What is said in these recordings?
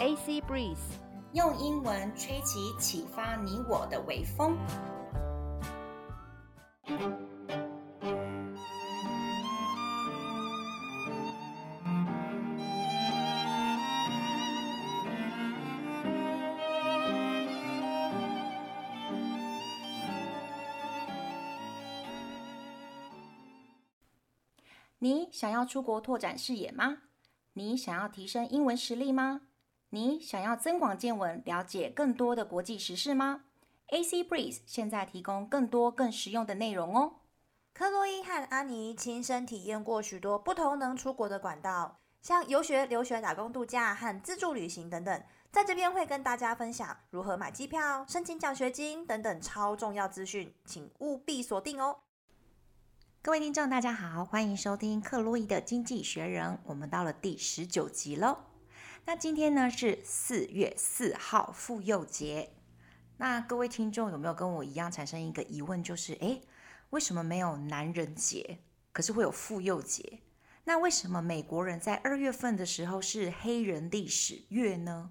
AC Breeze，用英文吹起启发你我的微风。你想要出国拓展视野吗？你想要提升英文实力吗？你想要增广见闻，了解更多的国际时事吗？AC Breeze 现在提供更多更实用的内容哦。克洛伊和安妮亲身体验过许多不同能出国的管道，像游学、留学、打工度假和自助旅行等等。在这边会跟大家分享如何买机票、申请奖学金等等超重要资讯，请务必锁定哦。各位听众，大家好，欢迎收听克洛伊的经济学人。我们到了第十九集喽。那今天呢是四月四号妇幼节。那各位听众有没有跟我一样产生一个疑问，就是诶，为什么没有男人节，可是会有妇幼节？那为什么美国人在二月份的时候是黑人历史月呢？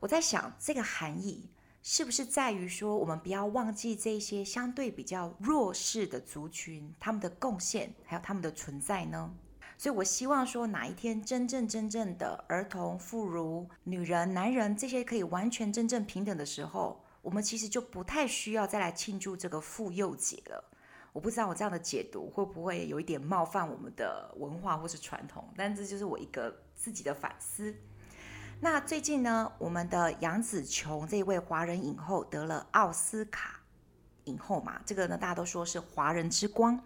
我在想这个含义。是不是在于说，我们不要忘记这些相对比较弱势的族群，他们的贡献还有他们的存在呢？所以我希望说，哪一天真正真正的儿童、妇孺、女人、男人这些可以完全真正平等的时候，我们其实就不太需要再来庆祝这个妇幼节了。我不知道我这样的解读会不会有一点冒犯我们的文化或是传统，但这就是我一个自己的反思。那最近呢，我们的杨紫琼这位华人影后得了奥斯卡影后嘛，这个呢大家都说是华人之光。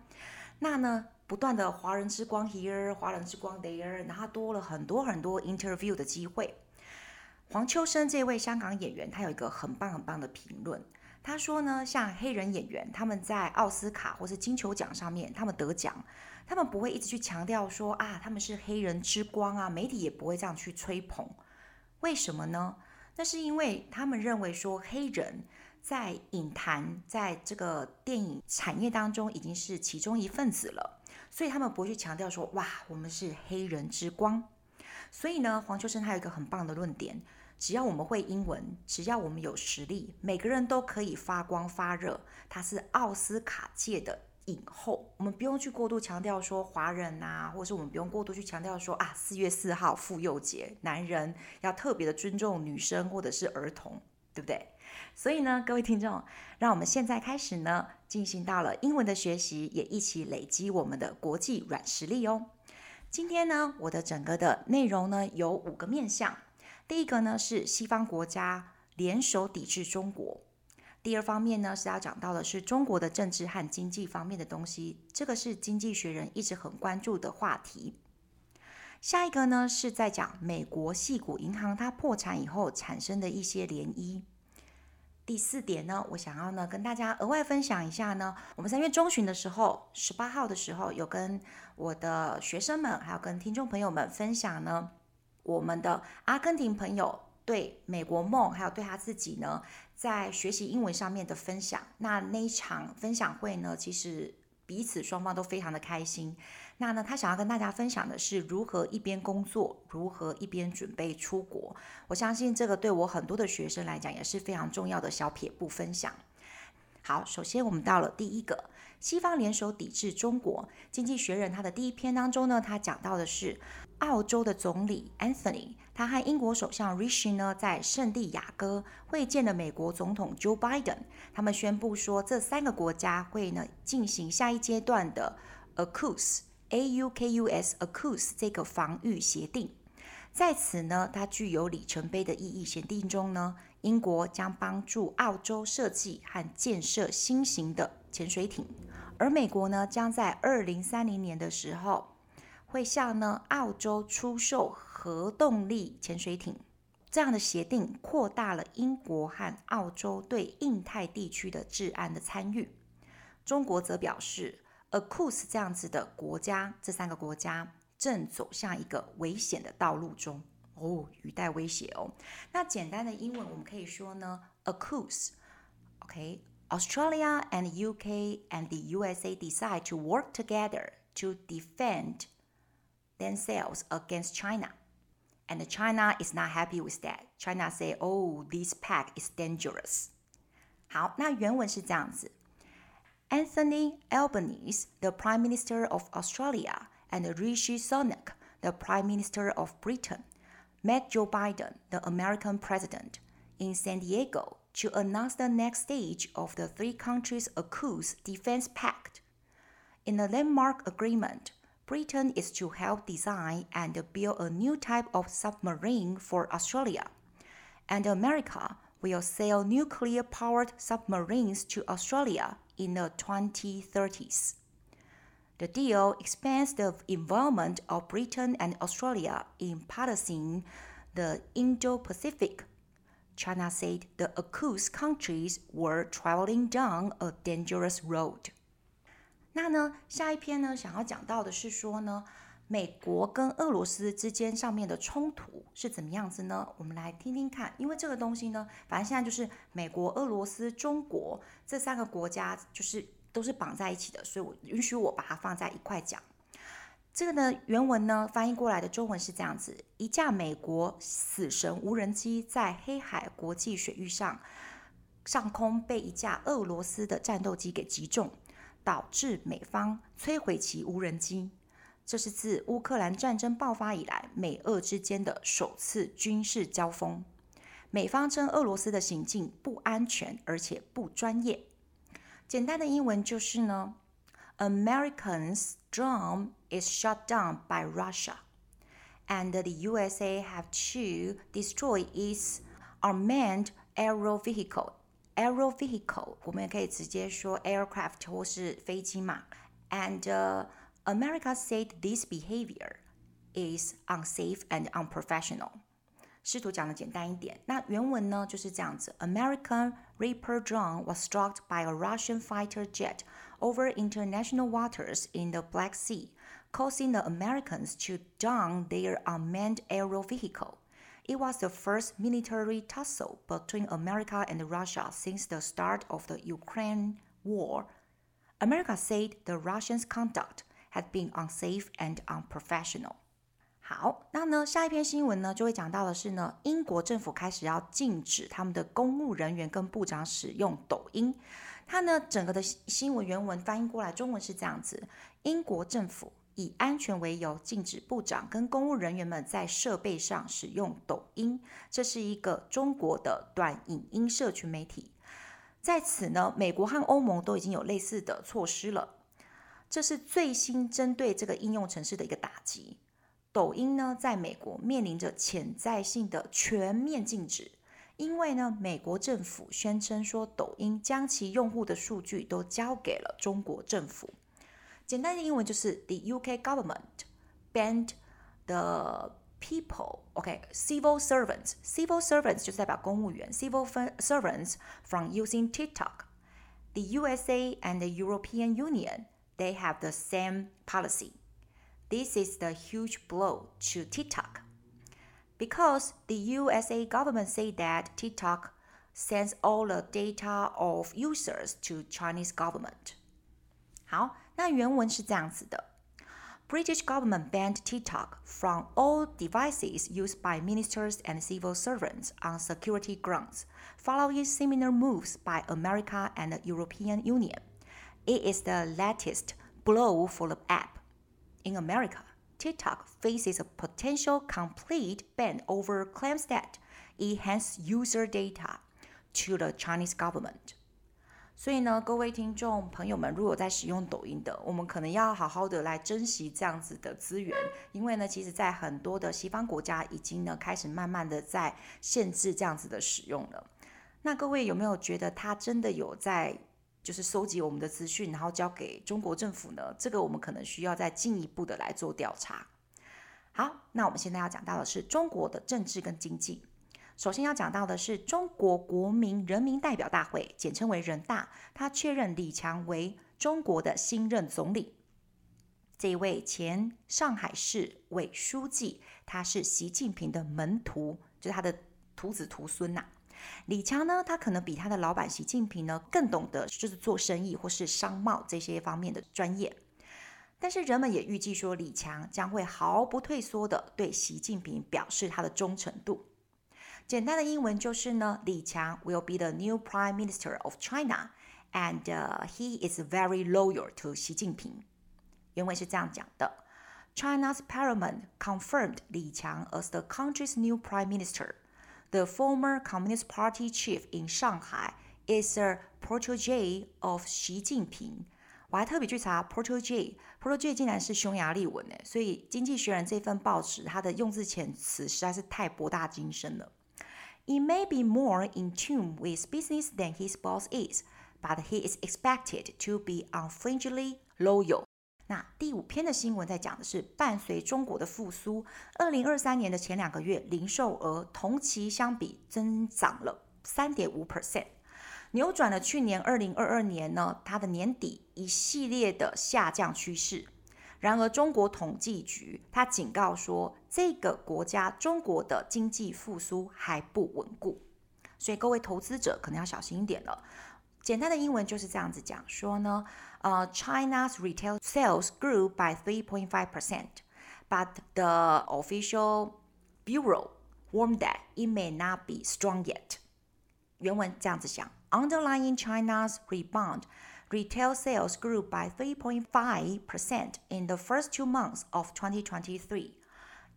那呢，不断的华人之光 here，华人之光 there，然后多了很多很多 interview 的机会。黄秋生这位香港演员，他有一个很棒很棒的评论，他说呢，像黑人演员，他们在奥斯卡或是金球奖上面，他们得奖，他们不会一直去强调说啊，他们是黑人之光啊，媒体也不会这样去吹捧。为什么呢？那是因为他们认为说黑人在影坛，在这个电影产业当中已经是其中一份子了，所以他们不会去强调说哇，我们是黑人之光。所以呢，黄秋生他有一个很棒的论点：只要我们会英文，只要我们有实力，每个人都可以发光发热。他是奥斯卡界的。影后，我们不用去过度强调说华人啊，或是我们不用过度去强调说啊，四月四号妇幼节，男人要特别的尊重女生或者是儿童，对不对？所以呢，各位听众，让我们现在开始呢，进行到了英文的学习，也一起累积我们的国际软实力哦。今天呢，我的整个的内容呢有五个面向，第一个呢是西方国家联手抵制中国。第二方面呢，是要讲到的是中国的政治和经济方面的东西，这个是经济学人一直很关注的话题。下一个呢，是在讲美国矽谷银行它破产以后产生的一些涟漪。第四点呢，我想要呢跟大家额外分享一下呢，我们三月中旬的时候，十八号的时候，有跟我的学生们还有跟听众朋友们分享呢，我们的阿根廷朋友。对美国梦，还有对他自己呢，在学习英文上面的分享。那那一场分享会呢，其实彼此双方都非常的开心。那呢，他想要跟大家分享的是如何一边工作，如何一边准备出国。我相信这个对我很多的学生来讲也是非常重要的小撇步分享。好，首先我们到了第一个，西方联手抵制中国。经济学人他的第一篇当中呢，他讲到的是澳洲的总理 Anthony，他和英国首相 Rishi 呢在圣地亚哥会见了美国总统 Joe Biden，他们宣布说这三个国家会呢进行下一阶段的 a c u s e AUKUS，AUKUS 这个防御协定。在此呢，它具有里程碑的意义。协定中呢，英国将帮助澳洲设计和建设新型的潜水艇，而美国呢，将在二零三零年的时候会向呢澳洲出售核动力潜水艇。这样的协定扩大了英国和澳洲对印太地区的治安的参与。中国则表示，AUKUS 这样子的国家，这三个国家。正走向一个危险的道路中哦，语带威胁哦。那简单的英文我们可以说呢，AUKUS，OK，Australia and UK and the USA decide to work together to defend themselves against China. And China is not happy with that. China say, "Oh, this pact is dangerous." 好，那原文是这样子 ：Anthony Albanese, the Prime Minister of Australia, and Rishi Sunak, the Prime Minister of Britain, met Joe Biden, the American president, in San Diego to announce the next stage of the three countries' AUKUS defense pact. In the landmark agreement, Britain is to help design and build a new type of submarine for Australia, and America will sell nuclear powered submarines to Australia in the 2030s. The deal expands the involvement of Britain and Australia in policing the Indo Pacific. China said the AUKUS countries were traveling down a dangerous road. 那呢，下一篇呢，想要讲到的是说呢， 美国跟俄罗斯之间上面的冲突是怎么样子呢？我们来听听看，因为这个东西呢，反正现在就是美国、俄罗斯、中国这三个国家就是都是绑在一起的，所以我允许我把它放在一块讲。这个呢，原文呢翻译过来的中文是这样子：一架美国死神无人机在黑海国际水域上上空被一架俄罗斯的战斗机给击中。导致美方摧毁其无人机，这是自乌克兰战争爆发以来美俄之间的首次军事交锋。美方称俄罗斯的行径不安全而且不专业。简单的英文就是呢，Americans' drone is shot down by Russia, and the USA have to destroy its unmanned aerial vehicle. Aerial vehicle，我们也可以直接说 aircraft 或是飞机嘛。And、uh, America said this behavior is unsafe and unprofessional。试图讲的简单一点，那原文呢就是这样子：American Reaper drone was struck by a Russian fighter jet over international waters in the Black Sea, causing the Americans to down their unmanned aerial vehicle. It was the first military tussle between America and Russia since the start of the Ukraine war. America said the Russians' conduct had been unsafe and unprofessional. 好，那呢，下一篇新闻呢，就会讲到的是呢，英国政府开始要禁止他们的公务人员跟部长使用抖音。它呢，整个的新闻原文翻译过来，中文是这样子：英国政府。以安全为由，禁止部长跟公务人员们在设备上使用抖音。这是一个中国的短影音社群媒体。在此呢，美国和欧盟都已经有类似的措施了。这是最新针对这个应用程式的一个打击。抖音呢，在美国面临着潜在性的全面禁止，因为呢，美国政府宣称说，抖音将其用户的数据都交给了中国政府。简单的英文就是 The UK government banned the people, OK, civil servants. Civil servants 就是代表公务员，civil servants from using TikTok. The USA and the European Union, they have the same policy. This is the huge blow to TikTok. Because the USA government say that TikTok sends all the data of users to Chinese government. 好。那原文是这样子的：British government banned TikTok from all devices used by ministers and civil servants on security grounds, following similar moves by America and the European Union. It is the latest blow for the app. In America, TikTok faces a potential complete ban over claims that it hands user data to the Chinese government. 所以呢，各位听众朋友们，如果在使用抖音的，我们可能要好好的来珍惜这样子的资源，因为呢，其实，在很多的西方国家已经呢开始慢慢的在限制这样子的使用了。那各位有没有觉得他真的有在 就是收集我们的资讯，然后交给中国政府呢？这个我们可能需要再进一步的来做调查。好，那我们现在要讲到的是中国的政治跟经济。首先要讲到的是中国国民人民代表大会，简称为人大，他确认李强为中国的新任总理。这一位前上海市委书记，他是习近平的门徒，就是他的徒子徒孙呐。李强呢，他可能比他的老板习近平呢更懂得就是做生意或是商贸这些方面的专业。但是人们也预计说，李强将会毫不退缩地对习近平表示他的忠诚度。简单的英文就是呢，李强 will be the new prime minister of China, and、uh, he is very loyal to 习近平。原文是这样讲的：China's parliament confirmed 李强 as the country's new prime minister. The former Communist Party chief in Shanghai is a protege of 习近平。我还特别去查 protege，protege 竟然是匈牙利文诶，所以《经济学人》这份报纸它的用字遣词实在是太博大精深了。It may be more in tune with business than his boss is, but he is expected to be unflinchingly loyal。 那第五篇的新闻在讲的是，伴随中国的复苏，二零二三年的前两个月零售额同期相比增长了三点五 percent。扭转了去年二零二二年呢，它的年底一系列的下降趋势。然而，中国统计局它警告说，这个国家中国的经济复苏还不稳固，所以各位投资者可能要小心一点了。简单的英文就是这样子讲说呢，呃，China's retail sales grew by three point five percent，but the official bureau warned that it may not be strong yet。原文这样子想。Underlying China's rebound, retail sales grew by 3.5% in the first two months of 2023,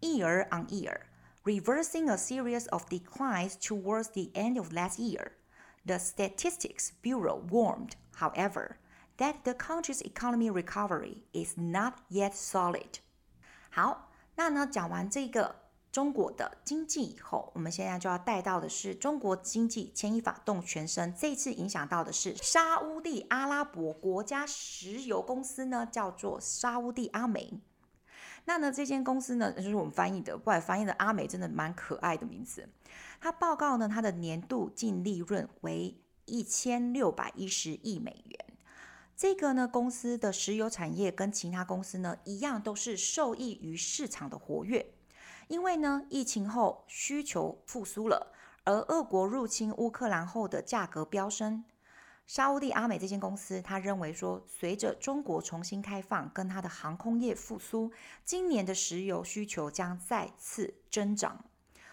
year on year, reversing a series of declines towards the end of last year. The Statistics Bureau warned, however, that the country's economy recovery is not yet solid. 好，那呢，讲完这个。中国的经济以后，我们现在就要带到的是中国经济牵一发动全身。这次影响到的是沙乌地阿拉伯国家石油公司呢，叫做沙乌地阿美。那呢，这间公司呢，就是我们翻译的，不然翻译的阿美真的蛮可爱的名字。它报告呢，它的年度净利润为一千六百一十亿美元。这个呢，公司的石油产业跟其他公司呢一样，都是受益于市场的活跃。因为呢，疫情后需求复苏了，而俄国入侵乌克兰后的价格飙升。沙乌地阿美这间公司，他认为说，随着中国重新开放跟它的航空业复苏，今年的石油需求将再次增长。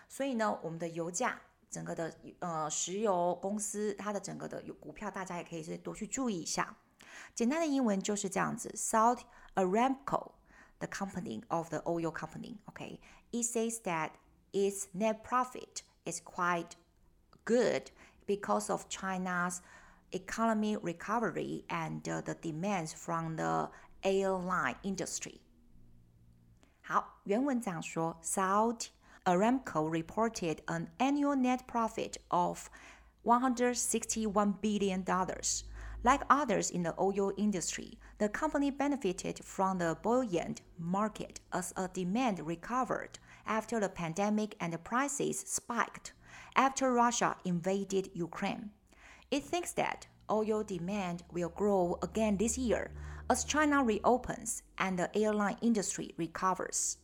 所以呢，我们的油价，整个的呃石油公司，它的整个的有股票，大家也可以是多去注意一下。简单的英文就是这样子：Saudi Aramco。the company of the oil company. Okay, it says that its net profit is quite good because of China's economy recovery and uh, the demands from the airline industry. 好，原文这样说：Saudi Aramco reported an annual net profit of 161 billion dollars. Like others in the oil industry, the company benefited from the buoyant market as a demand recovered after the pandemic and prices spiked after Russia invaded Ukraine. It thinks that oil demand will grow again this year as China reopens and the airline industry recovers.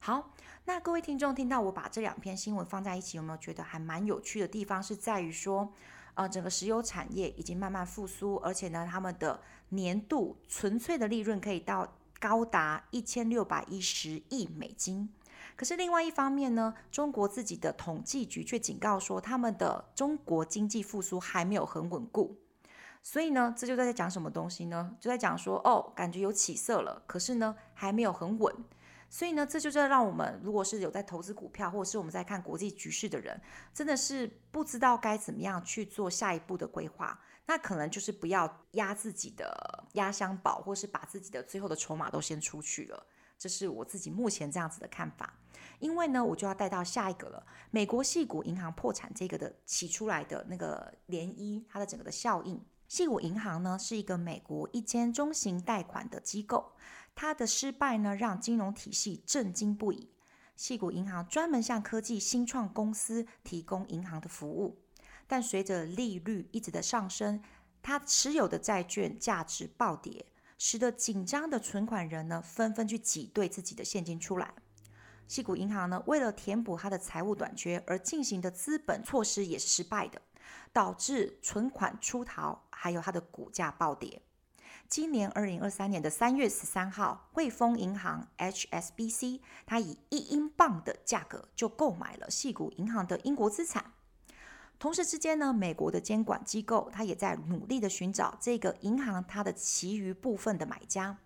好，那各位听众听到我把这两篇新闻放在一起，有没有觉得还蛮有趣的地方？是在于说。呃，整个石油产业已经慢慢复苏，而且呢，他们的年度纯粹的利润可以到高达一千六百一十亿美金。可是另外一方面呢，中国自己的统计局却警告说，他们的中国经济复苏还没有很稳固。所以呢，这就在讲什么东西呢？就在讲说，哦，感觉有起色了，可是呢，还没有很稳。所以呢，这就是让我们，如果是有在投资股票，或者是我们在看国际局势的人，真的是不知道该怎么样去做下一步的规划。那可能就是不要压自己的压箱宝，或是把自己的最后的筹码都先出去了。这是我自己目前这样子的看法。因为呢，我就要带到下一个了，美国矽谷银行破产这个的起出来的那个涟漪，它的整个的效应。矽谷银行呢，是一个美国一间中型贷款的机构。它的失败呢，让金融体系震惊不已。矽谷银行专门向科技新创公司提供银行的服务，但随着利率一直的上升，它持有的债券价值暴跌，使得紧张的存款人呢纷纷去挤兑自己的现金出来。矽谷银行呢，为了填补它的财务短缺而进行的资本措施也是失败的，导致存款出逃，还有它的股价暴跌。今年二零二三年的三月十三号，汇丰银行 HSBC 它以一英镑的价格就购买了矽谷银行的英国资产。同时之间呢，美国的监管机构它也在努力的寻找这个银行它的其余部分的买家。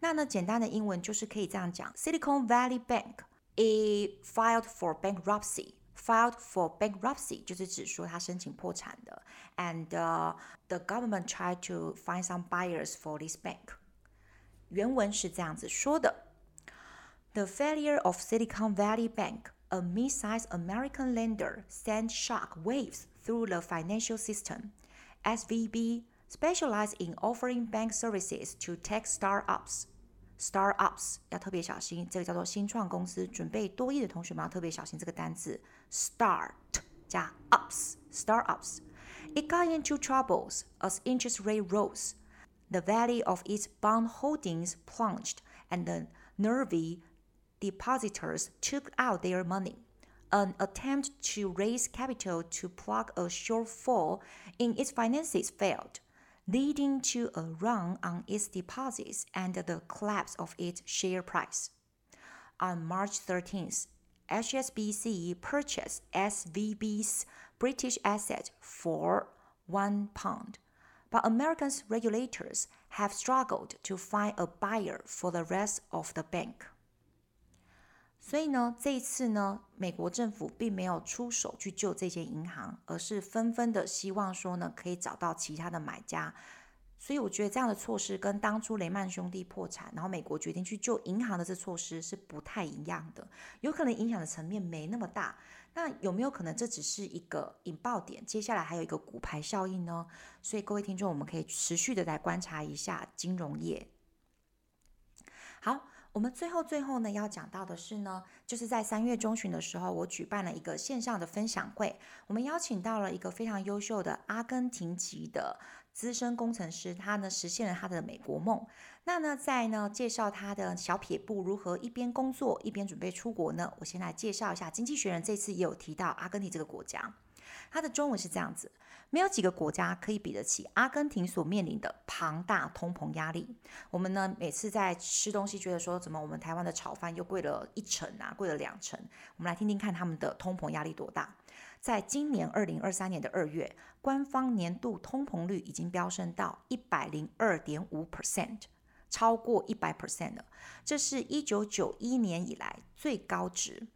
那呢，简单的英文就是可以这样讲：Silicon Valley Bank it filed for bankruptcy。Filed for bankruptcy 就是指说它申请破产的，and、uh, the government tried to find some buyers for this bank。原文是这样子说的：The failure of Silicon Valley Bank A mid-sized American lender sent shock waves through the financial system. SVB specialized in offering bank services to tech startups. Startups 要特别小心，这个叫做新创公司。准备多益的同学们要特别小心这个单字：start 加 ups。Startups. It got into troubles as interest rate rose. The value of its bond holdings plunged, and the nervy depositors took out their money. An attempt to raise capital to plug a shortfall in its finances failed, leading to a run on its deposits and the collapse of its share price. On March 13th, HSBC purchased SVB's British asset for one pound, but American regulators have struggled to find a buyer for the rest of the bank. 所以呢，这一次呢，美国政府并没有出手去救这些银行，而是纷纷的希望说呢，可以找到其他的买家。所以我觉得这样的措施跟当初雷曼兄弟破产，然后美国决定去救银行的这措施是不太一样的，有可能影响的层面没那么大。那有没有可能这只是一个引爆点？接下来还有一个骨牌效应呢？所以各位听众，我们可以持续的来观察一下金融业。好。我们最后最后呢要讲到的是呢，就是在三月中旬的时候，我举办了一个线上的分享会，我们邀请到了一个非常优秀的阿根廷籍的资深工程师，他呢实现了他的美国梦。那呢在呢介绍他的小撇步如何一边工作一边准备出国呢，我先来介绍一下，《经济学人》这次也有提到阿根廷这个国家，它的中文是这样子。没有几个国家可以比得起阿根廷所面临的庞大通膨压力。我们呢，每次在吃东西，觉得说怎么我们台湾的炒饭又贵了一成啊，贵了两成。我们来听听看他们的通膨压力多大。在今年二零二三年的二月，官方年度通膨率已经飙升到一百零二点五 percent，超过一百 percent 了。这是一九九一年以来最高值。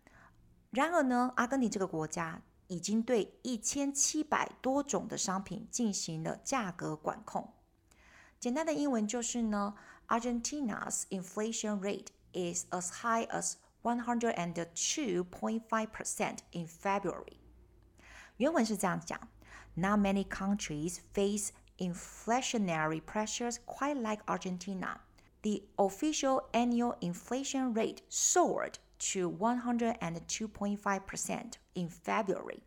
然而呢，阿根廷这个国家。已经对一千七百多种的商品进行了价格管控。简单的英文就是呢，Argentina's inflation rate is as high as one hundred and two point five percent in February。原文是这样讲：Not many countries face inflationary pressures quite like Argentina. The official annual inflation rate soared to 102.5% in February,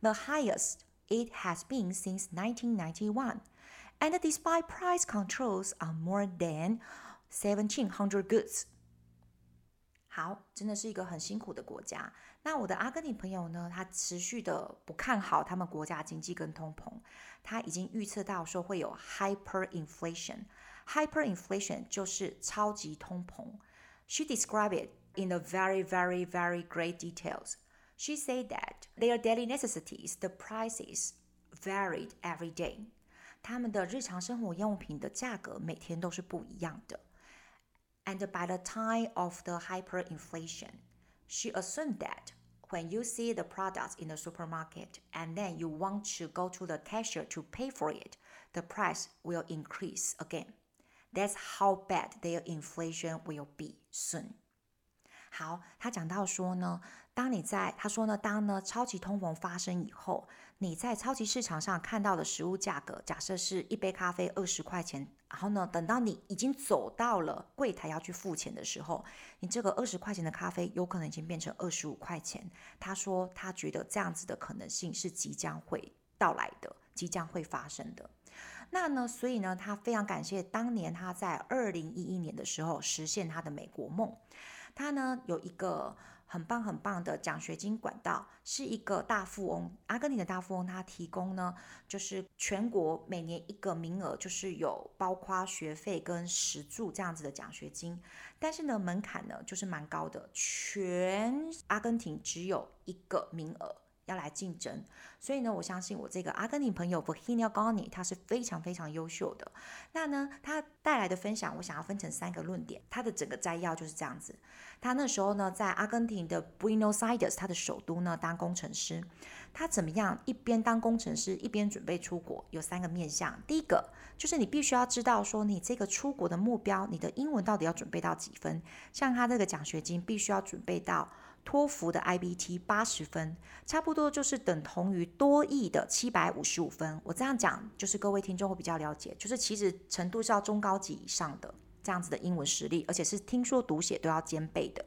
the highest it has been since 1991. And despite price controls on more than 1,700 goods. 好，真的是一个很辛苦的国家。那我的阿根廷朋友呢？他持续的不看好他们国家经济跟通膨，他已经预测到说会有 hyperinflation。hyperinflation 就是超级通膨。She described it in the very, very, very great details. She said that their daily necessities, the prices varied every day. 他们的日常生活用品的价格每天都是不一样的。And by the time of the hyperinflation, she assumed that when you see the products in the supermarket and then you want to go to the cashier to pay for it, the price will increase again. That's how bad their inflation will be soon. 好，他讲到说呢，当你在他说呢，当呢超级通膨发生以后，你在超级市场上看到的食物价格，假设是一杯咖啡二十块钱，然后呢，等到你已经走到了柜台要去付钱的时候，你这个二十块钱的咖啡有可能已经变成二十五块钱。他说他觉得这样子的可能性是即将会到来的，即将会发生的。那呢，所以呢，他非常感谢当年他在二零一一年的时候实现他的美国梦。他呢有一个很棒很棒的奖学金管道，是一个大富翁，阿根廷的大富翁，他提供呢，就是全国每年一个名额，就是有包括学费跟食住这样子的奖学金，但是呢，门槛呢就是蛮高的，全阿根廷只有一个名额。要来竞争，所以呢，我相信我这个阿根廷朋友 Virginia Goni，他是非常非常优秀的。那呢，他带来的分享，我想要分成三个论点。他的整个摘要就是这样子。他那时候呢，在阿根廷的 Buenos Aires，他的首都呢，当工程师。他怎么样？一边当工程师，一边准备出国，有三个面向。第一个就是你必须要知道说，你这个出国的目标，你的英文到底要准备到几分？像他这个奖学金，必须要准备到。托福的 IBT 八十分，差不多就是等同于多益的七百五十五分。我这样讲，就是各位听众会比较了解，就是其实程度是要中高级以上的这样子的英文实力，而且是听说读写都要兼备的。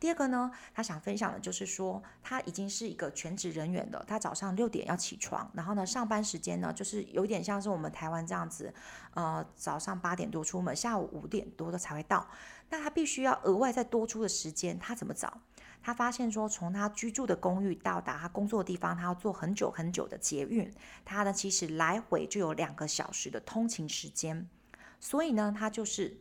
第二个呢，他想分享的就是说，他已经是一个全职人员了，他早上六点要起床，然后呢，上班时间呢，就是有点像是我们台湾这样子，呃，早上八点多出门，下午五点多的才会到。那他必须要额外再多出的时间，他怎么找？他发现说，从他居住的公寓到达他工作的地方，他要坐很久很久的捷运，他呢其实来回就有两个小时的通勤时间，所以呢，他就是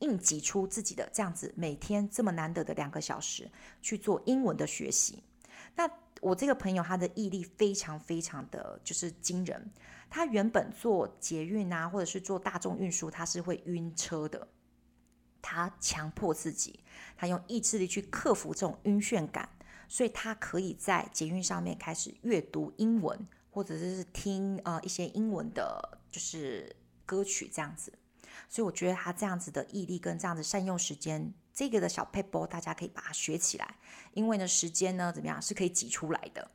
硬挤出自己的这样子每天这么难得的两个小时去做英文的学习。那我这个朋友他的毅力非常非常的就是惊人，他原本坐捷运啊，或者是坐大众运输，他是会晕车的。他强迫自己，他用意志力去克服这种晕眩感，所以他可以在捷运上面开始阅读英文，或者是听呃一些英文的，就是歌曲这样子。所以我觉得他这样子的毅力跟这样子善用时间，这个的小 paper 大家可以把它学起来，因为呢时间呢怎么样是可以挤出来的。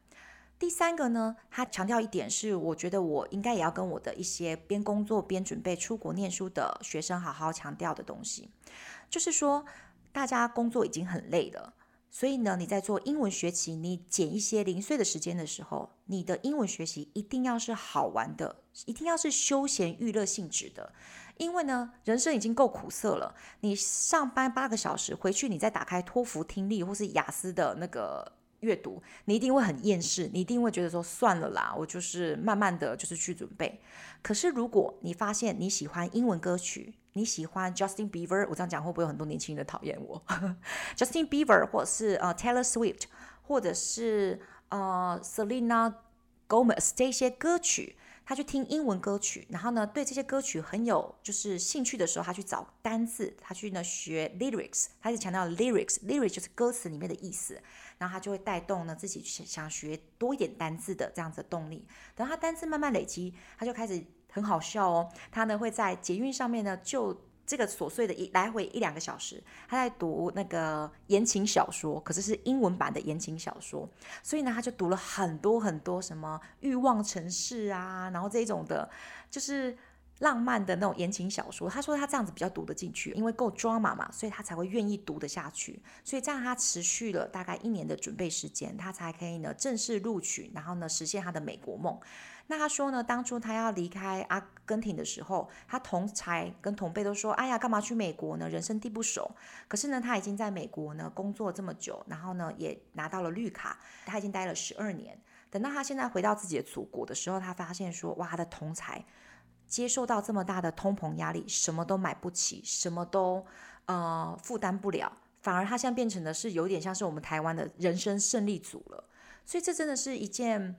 第三个呢，他强调一点是，我觉得我应该也要跟我的一些边工作边准备出国念书的学生好好强调的东西，就是说，大家工作已经很累了，所以呢，你在做英文学习，你捡一些零碎的时间的时候，你的英文学习一定要是好玩的，一定要是休闲娱乐性质的，因为呢，人生已经够苦涩了，你上班八个小时，回去你再打开托福听力或是雅思的那个。阅读，你一定会很厌世，你一定会觉得说算了啦，我就是慢慢的就是去准备。可是如果你发现你喜欢英文歌曲，你喜欢 Justin Bieber，我这样讲会不会有很多年轻人讨厌我？Justin Bieber 或者是呃 Taylor Swift，或者是呃 Selena Gomez 这些歌曲。他去听英文歌曲，然后呢，对这些歌曲很有就是兴趣的时候，他去找单字，他去呢学 lyrics，他就强调 lyrics，lyrics 就是歌词里面的意思，然后他就会带动呢自己想想学多一点单字的这样子的动力。等他单字慢慢累积，他就开始很好笑哦，他呢会在捷运上面呢就。这个琐碎的一来回一两个小时，他在读那个言情小说，可是是英文版的言情小说，所以呢，他就读了很多很多什么欲望城市啊，然后这种的，就是浪漫的那种言情小说。他说他这样子比较读得进去，因为够 drama 嘛，所以他才会愿意读得下去。所以这样他持续了大概一年的准备时间，他才可以呢正式录取，然后呢实现他的美国梦。那他说呢，当初他要离开阿根廷的时候，他同才跟同辈都说：“哎呀，干嘛去美国呢？人生地不熟。”可是呢，他已经在美国呢工作这么久，然后呢也拿到了绿卡，他已经待了十二年。等到他现在回到自己的祖国的时候，他发现说：“哇，他的同才接受到这么大的通膨压力，什么都买不起，什么都呃负担不了，反而他现在变成的是有点像是我们台湾的人生胜利组了。所以这真的是一件。”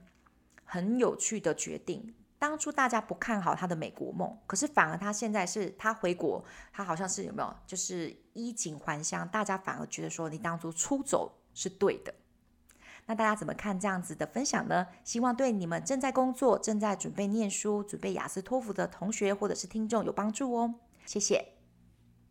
很有趣的决定。当初大家不看好他的美国梦，可是反而他现在是他回国，他好像是有没有就是衣锦还乡？大家反而觉得说你当初出走是对的。那大家怎么看这样子的分享呢？希望对你们正在工作、正在准备念书、准备雅思托福的同学或者是听众有帮助哦。谢谢。